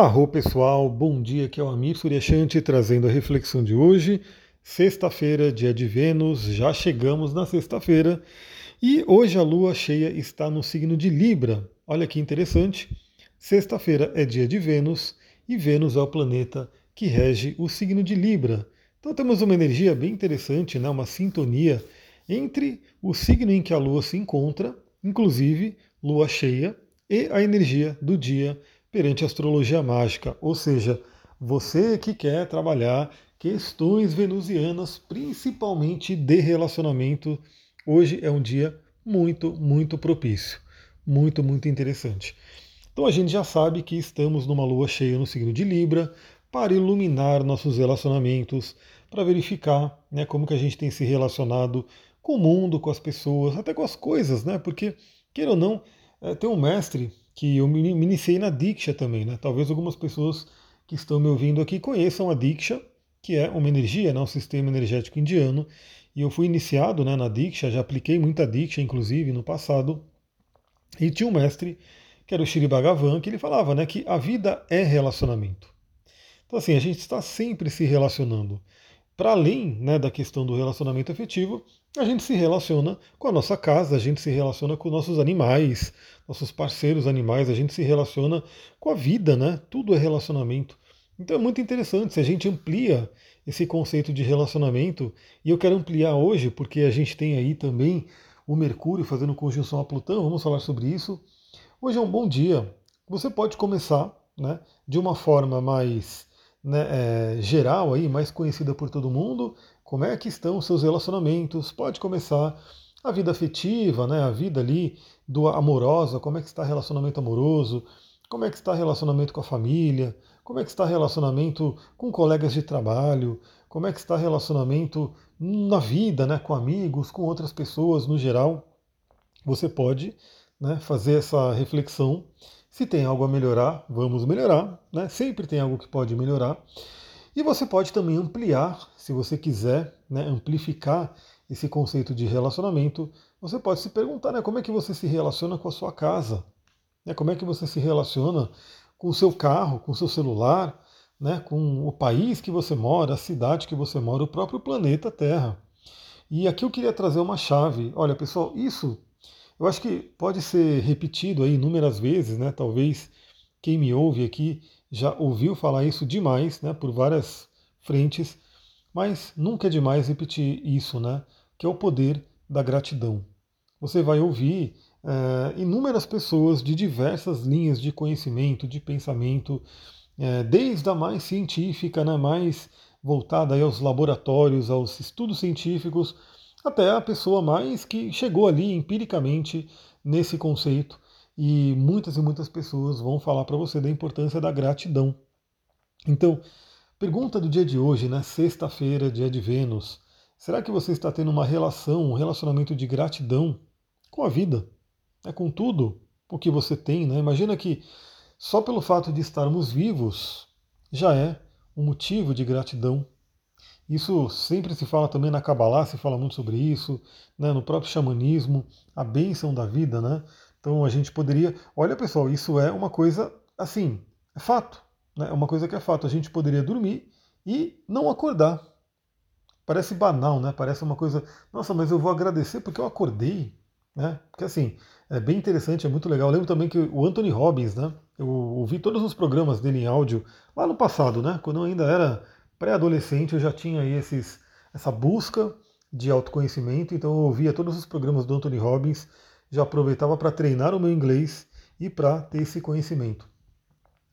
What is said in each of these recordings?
Arro pessoal, bom dia, aqui é o Amir Suryashanti trazendo a reflexão de hoje, sexta-feira, dia de Vênus, já chegamos na sexta-feira e hoje a lua cheia está no signo de Libra. Olha que interessante, sexta-feira é dia de Vênus e Vênus é o planeta que rege o signo de Libra. Então temos uma energia bem interessante, né? uma sintonia entre o signo em que a lua se encontra, inclusive lua cheia, e a energia do dia perante a astrologia mágica, ou seja, você que quer trabalhar questões venusianas, principalmente de relacionamento, hoje é um dia muito, muito propício, muito, muito interessante. Então a gente já sabe que estamos numa lua cheia no signo de Libra para iluminar nossos relacionamentos, para verificar né, como que a gente tem se relacionado com o mundo, com as pessoas, até com as coisas, né? Porque, queira ou não, é, tem um mestre que eu me iniciei na Diksha também, né? Talvez algumas pessoas que estão me ouvindo aqui conheçam a Diksha, que é uma energia, né? um sistema energético indiano. E eu fui iniciado né, na Diksha, já apliquei muita Diksha, inclusive, no passado. E tinha um mestre, que era o Shri Bhagavan, que ele falava né, que a vida é relacionamento. Então, assim, a gente está sempre se relacionando. Para além né, da questão do relacionamento afetivo, a gente se relaciona com a nossa casa, a gente se relaciona com nossos animais, nossos parceiros animais, a gente se relaciona com a vida, né? Tudo é relacionamento. Então é muito interessante se a gente amplia esse conceito de relacionamento, e eu quero ampliar hoje, porque a gente tem aí também o Mercúrio fazendo conjunção a Plutão, vamos falar sobre isso. Hoje é um bom dia. Você pode começar né, de uma forma mais né, é, geral, aí, mais conhecida por todo mundo, como é que estão os seus relacionamentos, pode começar a vida afetiva, né, a vida ali do amorosa, como é que está relacionamento amoroso, como é que está relacionamento com a família, como é que está relacionamento com colegas de trabalho, como é que está relacionamento na vida, né, com amigos, com outras pessoas no geral. Você pode né, fazer essa reflexão. Se tem algo a melhorar, vamos melhorar. Né? Sempre tem algo que pode melhorar. E você pode também ampliar, se você quiser, né, amplificar esse conceito de relacionamento. Você pode se perguntar né, como é que você se relaciona com a sua casa, né, como é que você se relaciona com o seu carro, com o seu celular, né, com o país que você mora, a cidade que você mora, o próprio planeta Terra. E aqui eu queria trazer uma chave. Olha, pessoal, isso eu acho que pode ser repetido aí inúmeras vezes, né? Talvez quem me ouve aqui já ouviu falar isso demais, né, por várias frentes, mas nunca é demais repetir isso, né, que é o poder da gratidão. Você vai ouvir é, inúmeras pessoas de diversas linhas de conhecimento, de pensamento, é, desde a mais científica, né, mais voltada aí aos laboratórios, aos estudos científicos, até a pessoa mais que chegou ali empiricamente nesse conceito e muitas e muitas pessoas vão falar para você da importância da gratidão. Então, pergunta do dia de hoje, né? Sexta-feira, dia de Vênus. Será que você está tendo uma relação, um relacionamento de gratidão com a vida? É com tudo o que você tem, né? Imagina que só pelo fato de estarmos vivos já é um motivo de gratidão. Isso sempre se fala também na Kabbalah, se fala muito sobre isso, né? no próprio xamanismo, a bênção da vida, né? Então a gente poderia. Olha pessoal, isso é uma coisa assim, é fato. Né? É uma coisa que é fato. A gente poderia dormir e não acordar. Parece banal, né? Parece uma coisa. Nossa, mas eu vou agradecer porque eu acordei. Né? Porque assim, é bem interessante, é muito legal. Eu lembro também que o Anthony Robbins, né? Eu ouvi todos os programas dele em áudio lá no passado, né? Quando eu ainda era pré-adolescente, eu já tinha esses, essa busca de autoconhecimento, então eu ouvia todos os programas do Anthony Robbins já aproveitava para treinar o meu inglês e para ter esse conhecimento.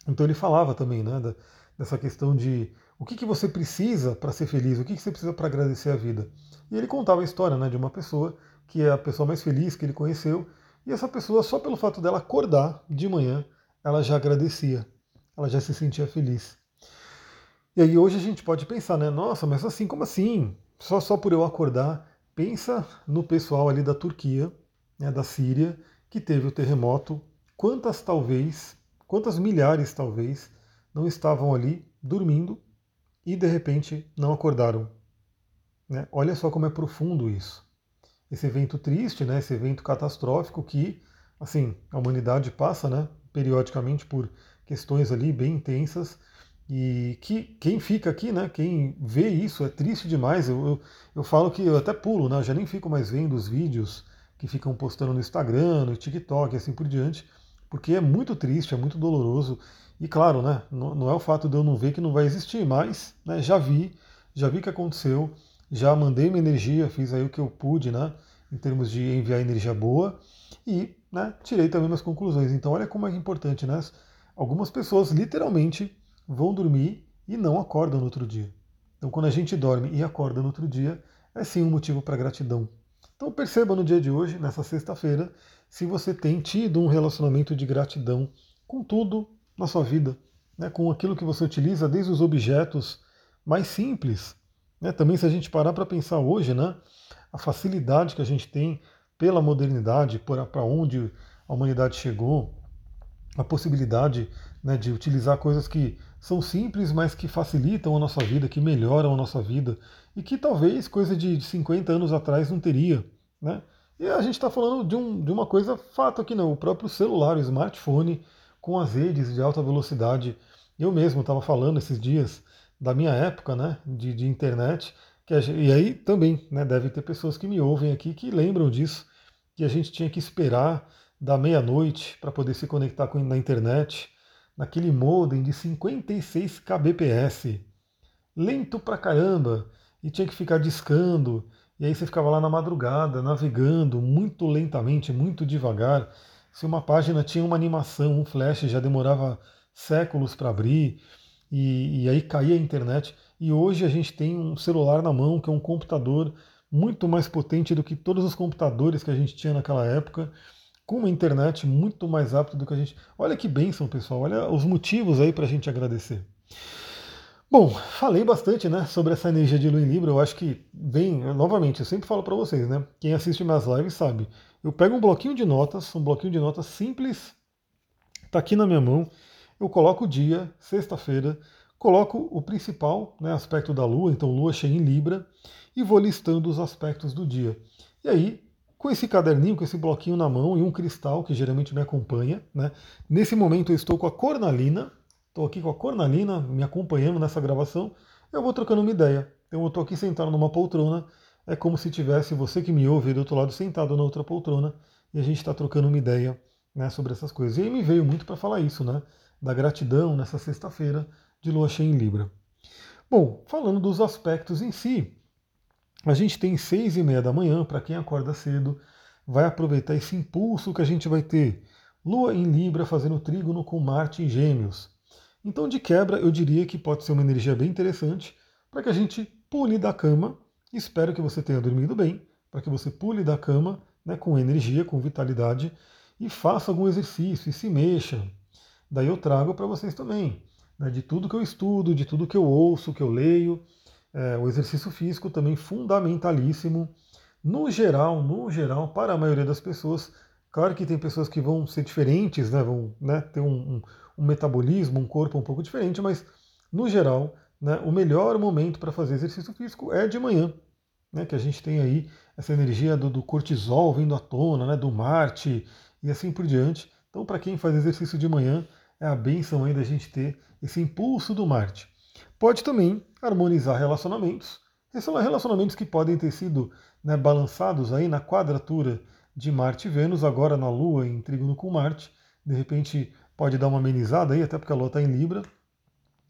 Então ele falava também né, da, dessa questão de o que, que você precisa para ser feliz, o que, que você precisa para agradecer a vida. E ele contava a história né, de uma pessoa que é a pessoa mais feliz que ele conheceu, e essa pessoa, só pelo fato dela acordar de manhã, ela já agradecia, ela já se sentia feliz. E aí hoje a gente pode pensar, né? Nossa, mas assim, como assim? Só, só por eu acordar? Pensa no pessoal ali da Turquia, né, da Síria, que teve o terremoto, quantas talvez, quantas milhares talvez, não estavam ali dormindo e de repente não acordaram. Né? Olha só como é profundo isso. Esse evento triste, né, esse evento catastrófico que assim, a humanidade passa né, periodicamente por questões ali bem intensas. E que quem fica aqui, né, quem vê isso, é triste demais. Eu, eu, eu falo que eu até pulo, né, eu já nem fico mais vendo os vídeos que ficam postando no Instagram, no TikTok, assim por diante, porque é muito triste, é muito doloroso. E claro, né, não, não é o fato de eu não ver que não vai existir, mas né, já vi, já vi que aconteceu, já mandei minha energia, fiz aí o que eu pude, né, em termos de enviar energia boa e né, tirei também minhas conclusões. Então olha como é importante, né? Algumas pessoas literalmente vão dormir e não acordam no outro dia. Então, quando a gente dorme e acorda no outro dia, é sim um motivo para gratidão. Então, perceba no dia de hoje, nessa sexta-feira, se você tem tido um relacionamento de gratidão com tudo na sua vida, né, com aquilo que você utiliza, desde os objetos mais simples. Né, também, se a gente parar para pensar hoje, né, a facilidade que a gente tem pela modernidade, para onde a humanidade chegou, a possibilidade né, de utilizar coisas que são simples, mas que facilitam a nossa vida, que melhoram a nossa vida e que talvez coisa de 50 anos atrás não teria. Né? E a gente está falando de, um, de uma coisa fato aqui, não. O próprio celular, o smartphone, com as redes de alta velocidade. Eu mesmo estava falando esses dias da minha época né, de, de internet, que a, e aí também né, deve ter pessoas que me ouvem aqui que lembram disso, que a gente tinha que esperar da meia-noite para poder se conectar com, na internet naquele modem de 56 kbps, lento pra caramba, e tinha que ficar discando, e aí você ficava lá na madrugada, navegando muito lentamente, muito devagar. Se uma página tinha uma animação, um flash, já demorava séculos para abrir, e, e aí caía a internet. E hoje a gente tem um celular na mão, que é um computador muito mais potente do que todos os computadores que a gente tinha naquela época com uma internet muito mais rápida do que a gente. Olha que bênção, pessoal. Olha os motivos aí para a gente agradecer. Bom, falei bastante né, sobre essa energia de Lua em Libra. Eu acho que vem, novamente, eu sempre falo para vocês, né? Quem assiste minhas lives sabe. Eu pego um bloquinho de notas, um bloquinho de notas simples, tá aqui na minha mão. Eu coloco o dia, sexta-feira, coloco o principal né, aspecto da Lua, então Lua cheia em Libra, e vou listando os aspectos do dia. E aí com esse caderninho, com esse bloquinho na mão e um cristal que geralmente me acompanha. Né? Nesse momento eu estou com a cornalina, estou aqui com a cornalina me acompanhando nessa gravação. Eu vou trocando uma ideia. Então eu estou aqui sentado numa poltrona, é como se tivesse você que me ouve do outro lado sentado na outra poltrona e a gente está trocando uma ideia né, sobre essas coisas. E aí me veio muito para falar isso, né? Da gratidão nessa sexta-feira de lua cheia em Libra. Bom, falando dos aspectos em si, a gente tem seis e meia da manhã, para quem acorda cedo, vai aproveitar esse impulso que a gente vai ter. Lua em Libra fazendo trígono com Marte em Gêmeos. Então, de quebra, eu diria que pode ser uma energia bem interessante para que a gente pule da cama. Espero que você tenha dormido bem, para que você pule da cama né, com energia, com vitalidade e faça algum exercício e se mexa. Daí eu trago para vocês também, né, de tudo que eu estudo, de tudo que eu ouço, que eu leio. É, o exercício físico também fundamentalíssimo. No geral, no geral, para a maioria das pessoas, claro que tem pessoas que vão ser diferentes, né, vão né, ter um, um, um metabolismo, um corpo um pouco diferente, mas no geral, né, o melhor momento para fazer exercício físico é de manhã, né, que a gente tem aí essa energia do, do cortisol vindo à tona, né, do Marte e assim por diante. Então, para quem faz exercício de manhã, é a benção aí da gente ter esse impulso do Marte. Pode também harmonizar relacionamentos. Esses são relacionamentos que podem ter sido né, balançados aí na quadratura de Marte e Vênus, agora na Lua em trígono com Marte. De repente pode dar uma amenizada aí, até porque a Lua está em Libra.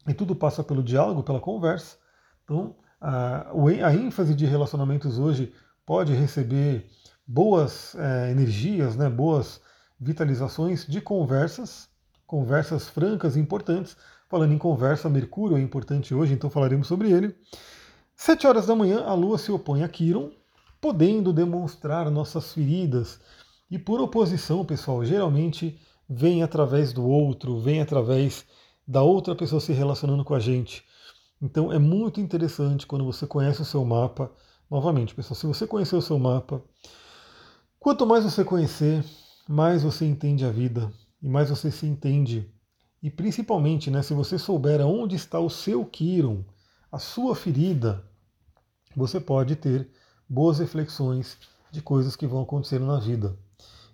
E tudo passa pelo diálogo, pela conversa. Então, a, a ênfase de relacionamentos hoje pode receber boas é, energias, né, boas vitalizações de conversas, conversas francas e importantes, Falando em conversa, Mercúrio é importante hoje, então falaremos sobre ele. Sete horas da manhã, a Lua se opõe a Quiron, podendo demonstrar nossas feridas. E por oposição, pessoal, geralmente vem através do outro, vem através da outra pessoa se relacionando com a gente. Então é muito interessante quando você conhece o seu mapa. Novamente, pessoal, se você conhecer o seu mapa, quanto mais você conhecer, mais você entende a vida e mais você se entende e principalmente, né, se você souber onde está o seu Kiron, a sua ferida, você pode ter boas reflexões de coisas que vão acontecendo na vida.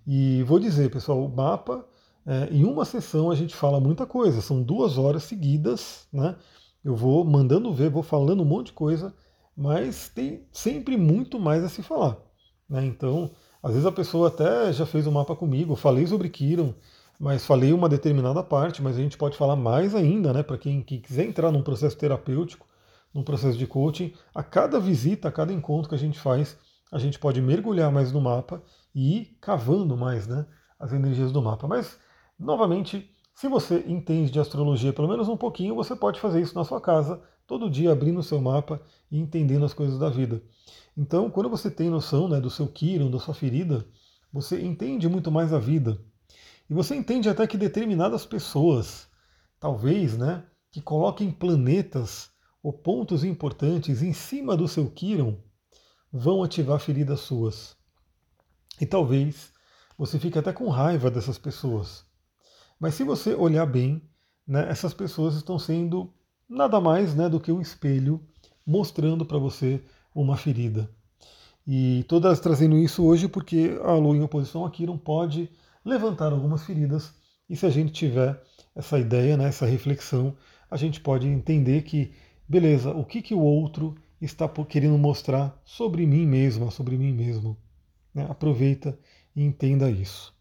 E vou dizer, pessoal, o mapa é, em uma sessão a gente fala muita coisa, são duas horas seguidas, né? Eu vou mandando ver, vou falando um monte de coisa, mas tem sempre muito mais a se falar. Né? Então, às vezes a pessoa até já fez o um mapa comigo, falei sobre Kiron, mas falei uma determinada parte, mas a gente pode falar mais ainda, né? Para quem, quem quiser entrar num processo terapêutico, num processo de coaching, a cada visita, a cada encontro que a gente faz, a gente pode mergulhar mais no mapa e ir cavando mais né, as energias do mapa. Mas, novamente, se você entende de astrologia pelo menos um pouquinho, você pode fazer isso na sua casa, todo dia abrindo o seu mapa e entendendo as coisas da vida. Então, quando você tem noção né, do seu Kiron, da sua ferida, você entende muito mais a vida. E você entende até que determinadas pessoas, talvez, né, que coloquem planetas ou pontos importantes em cima do seu Kiron, vão ativar feridas suas. E talvez você fique até com raiva dessas pessoas. Mas se você olhar bem, né, essas pessoas estão sendo nada mais né, do que um espelho mostrando para você uma ferida. E todas trazendo isso hoje porque a Lua em oposição aqui não pode levantar algumas feridas. E se a gente tiver essa ideia, né, essa reflexão, a gente pode entender que, beleza, o que, que o outro está querendo mostrar sobre mim mesma, sobre mim mesmo. Né? Aproveita e entenda isso.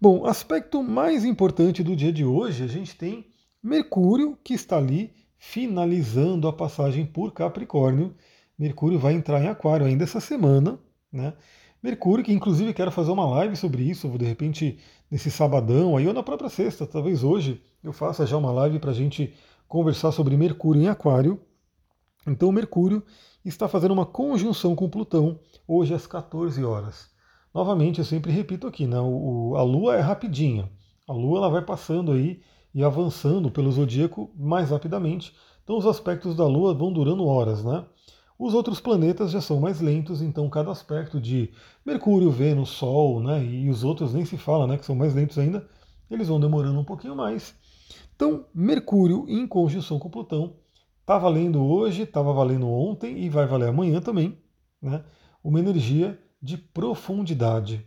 Bom, aspecto mais importante do dia de hoje, a gente tem Mercúrio, que está ali finalizando a passagem por Capricórnio. Mercúrio vai entrar em Aquário ainda essa semana, né? Mercúrio, que inclusive quero fazer uma live sobre isso, de repente nesse sabadão, aí ou na própria sexta, talvez hoje eu faça já uma live para a gente conversar sobre Mercúrio em Aquário. Então Mercúrio está fazendo uma conjunção com Plutão hoje às 14 horas. Novamente, eu sempre repito aqui, né? O, a Lua é rapidinha. A Lua ela vai passando aí e avançando pelo zodíaco mais rapidamente. Então os aspectos da Lua vão durando horas, né? Os outros planetas já são mais lentos, então cada aspecto de Mercúrio, Vênus, Sol, né, e os outros nem se fala, né, que são mais lentos ainda, eles vão demorando um pouquinho mais. Então, Mercúrio em conjunção com Plutão está valendo hoje, estava valendo ontem e vai valer amanhã também, né? Uma energia de profundidade.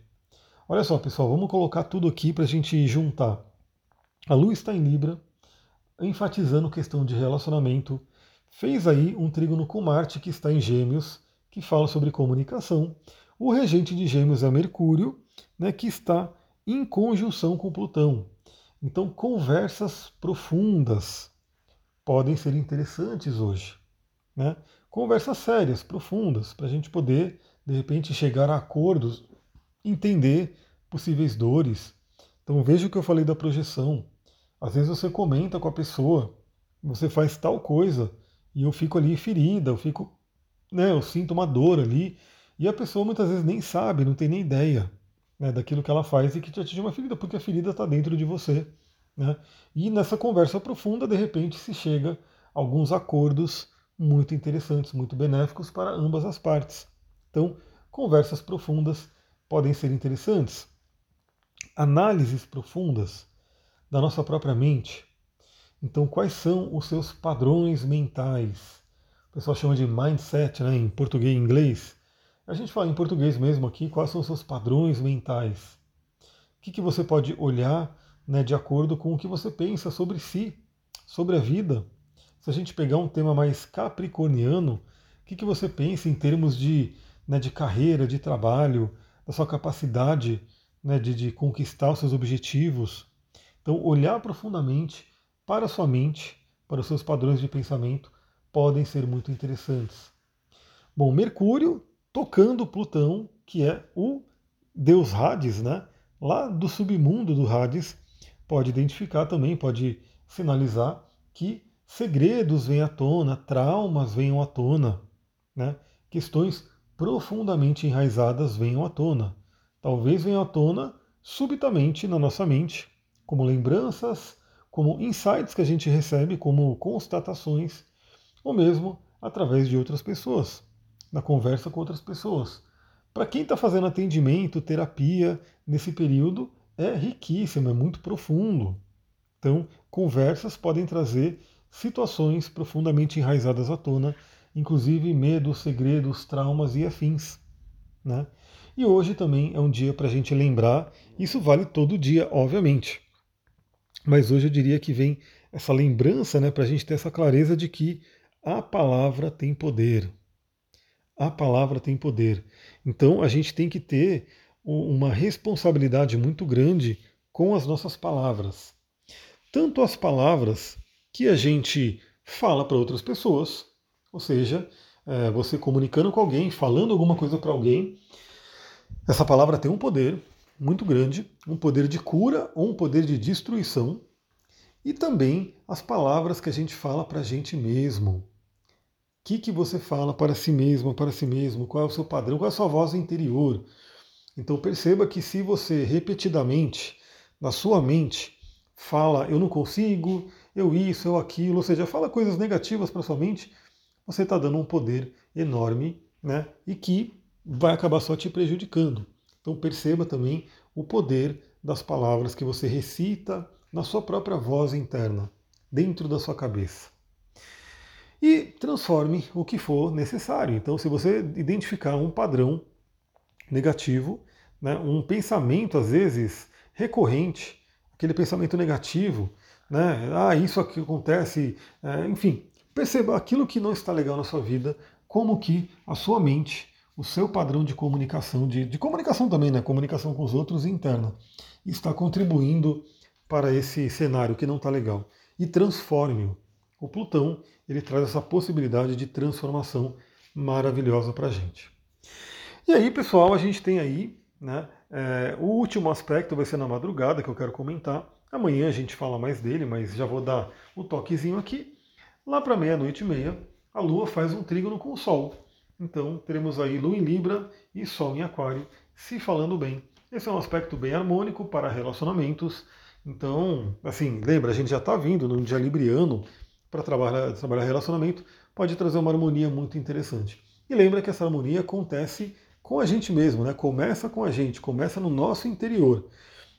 Olha só, pessoal, vamos colocar tudo aqui para a gente juntar. A Lua está em Libra, enfatizando questão de relacionamento. Fez aí um trígono com Marte, que está em Gêmeos, que fala sobre comunicação. O regente de Gêmeos é Mercúrio, né, que está em conjunção com Plutão. Então, conversas profundas podem ser interessantes hoje. Né? Conversas sérias, profundas, para a gente poder de repente chegar a acordos, entender possíveis dores. Então veja o que eu falei da projeção. Às vezes você comenta com a pessoa, você faz tal coisa e eu fico ali ferida, eu fico, né, eu sinto uma dor ali e a pessoa muitas vezes nem sabe, não tem nem ideia né, daquilo que ela faz e que te atinge uma ferida, porque a ferida está dentro de você. Né? E nessa conversa profunda, de repente, se chega a alguns acordos muito interessantes, muito benéficos para ambas as partes. Então, conversas profundas podem ser interessantes. Análises profundas da nossa própria mente. Então, quais são os seus padrões mentais? O pessoal chama de mindset né, em português e inglês. A gente fala em português mesmo aqui, quais são os seus padrões mentais? O que, que você pode olhar né, de acordo com o que você pensa sobre si, sobre a vida? Se a gente pegar um tema mais capricorniano, o que, que você pensa em termos de né, de carreira, de trabalho, da sua capacidade né, de, de conquistar os seus objetivos. Então, olhar profundamente para sua mente, para os seus padrões de pensamento, podem ser muito interessantes. Bom, Mercúrio tocando Plutão, que é o deus Hades, né? Lá do submundo do Hades, pode identificar também, pode sinalizar que segredos vêm à tona, traumas venham à tona, né? Questões profundamente enraizadas venham à tona. Talvez venham à tona subitamente na nossa mente, como lembranças, como insights que a gente recebe, como constatações, ou mesmo através de outras pessoas, na conversa com outras pessoas. Para quem está fazendo atendimento, terapia nesse período, é riquíssimo, é muito profundo. Então, conversas podem trazer situações profundamente enraizadas à tona inclusive medos, segredos, traumas e afins. Né? E hoje também é um dia para a gente lembrar, isso vale todo dia, obviamente, mas hoje eu diria que vem essa lembrança né, para a gente ter essa clareza de que a palavra tem poder. A palavra tem poder. Então a gente tem que ter uma responsabilidade muito grande com as nossas palavras. Tanto as palavras que a gente fala para outras pessoas, ou seja, é, você comunicando com alguém, falando alguma coisa para alguém, essa palavra tem um poder muito grande, um poder de cura ou um poder de destruição, e também as palavras que a gente fala para a gente mesmo. O que, que você fala para si mesmo, para si mesmo? Qual é o seu padrão? Qual é a sua voz interior? Então perceba que se você repetidamente, na sua mente, fala eu não consigo, eu isso, eu aquilo, ou seja, fala coisas negativas para sua mente, você está dando um poder enorme, né? E que vai acabar só te prejudicando. Então perceba também o poder das palavras que você recita na sua própria voz interna, dentro da sua cabeça. E transforme o que for necessário. Então, se você identificar um padrão negativo, né, um pensamento às vezes recorrente, aquele pensamento negativo, né, ah, isso aqui acontece, é, enfim, perceba aquilo que não está legal na sua vida, como que a sua mente, o seu padrão de comunicação, de, de comunicação também, né, comunicação com os outros interna, está contribuindo para esse cenário que não está legal e transforme-o. O Plutão ele traz essa possibilidade de transformação maravilhosa para a gente. E aí, pessoal, a gente tem aí, né, é, o último aspecto vai ser na madrugada que eu quero comentar. Amanhã a gente fala mais dele, mas já vou dar o um toquezinho aqui. Lá para meia-noite e meia, a Lua faz um trígono com o Sol. Então teremos aí Lua em Libra e Sol em Aquário se falando bem. Esse é um aspecto bem harmônico para relacionamentos, então, assim, lembra, a gente já está vindo num dia libriano para trabalhar, trabalhar relacionamento, pode trazer uma harmonia muito interessante. E lembra que essa harmonia acontece com a gente mesmo, né? Começa com a gente, começa no nosso interior.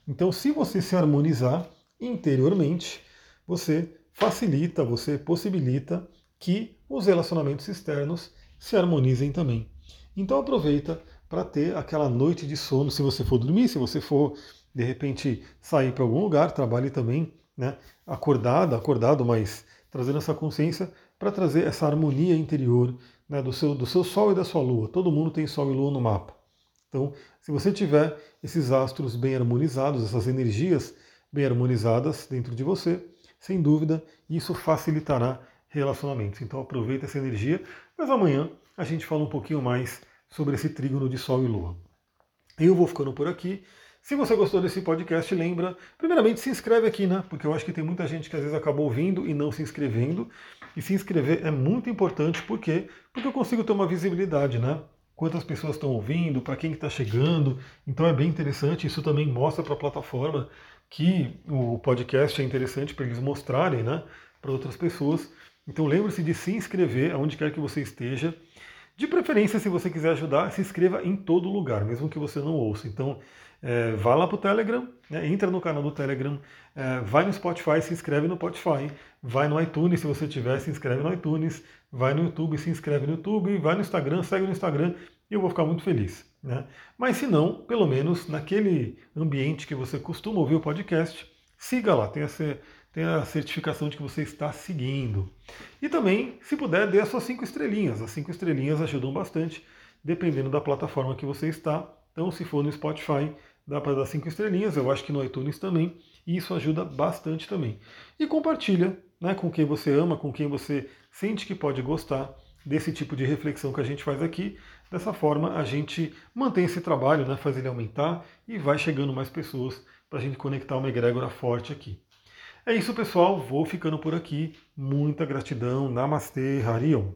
Então, se você se harmonizar interiormente, você facilita, você possibilita que os relacionamentos externos se harmonizem também. Então aproveita para ter aquela noite de sono, se você for dormir, se você for de repente sair para algum lugar, trabalhe também, né, acordado, acordado, mas trazendo essa consciência para trazer essa harmonia interior né, do, seu, do seu Sol e da sua Lua. Todo mundo tem Sol e Lua no mapa. Então, se você tiver esses astros bem harmonizados, essas energias bem harmonizadas dentro de você, sem dúvida, isso facilitará relacionamentos. Então aproveita essa energia, mas amanhã a gente fala um pouquinho mais sobre esse trígono de Sol e Lua. Eu vou ficando por aqui. Se você gostou desse podcast, lembra, primeiramente se inscreve aqui, né? Porque eu acho que tem muita gente que às vezes acabou ouvindo e não se inscrevendo. E se inscrever é muito importante, por quê? Porque eu consigo ter uma visibilidade, né? Quantas pessoas estão ouvindo, para quem está chegando. Então é bem interessante, isso também mostra para a plataforma que o podcast é interessante para eles mostrarem, né? Para outras pessoas. Então lembre-se de se inscrever aonde quer que você esteja. De preferência, se você quiser ajudar, se inscreva em todo lugar, mesmo que você não ouça. Então, é, vá lá para o Telegram, né, entra no canal do Telegram, é, vai no Spotify, se inscreve no Spotify, vai no iTunes, se você tiver, se inscreve no iTunes, vai no YouTube, se inscreve no YouTube, vai no Instagram, segue no Instagram, e eu vou ficar muito feliz. Né? Mas se não, pelo menos naquele ambiente que você costuma ouvir o podcast, siga lá, tenha, tenha a certificação de que você está seguindo. E também, se puder, dê as suas cinco estrelinhas. As cinco estrelinhas ajudam bastante, dependendo da plataforma que você está. Então, se for no Spotify, dá para dar cinco estrelinhas, eu acho que no iTunes também, e isso ajuda bastante também. E compartilha né, com quem você ama, com quem você sente que pode gostar desse tipo de reflexão que a gente faz aqui. Dessa forma, a gente mantém esse trabalho, né, faz ele aumentar e vai chegando mais pessoas para a gente conectar uma egrégora forte aqui. É isso, pessoal. Vou ficando por aqui. Muita gratidão. Namastê, Harion.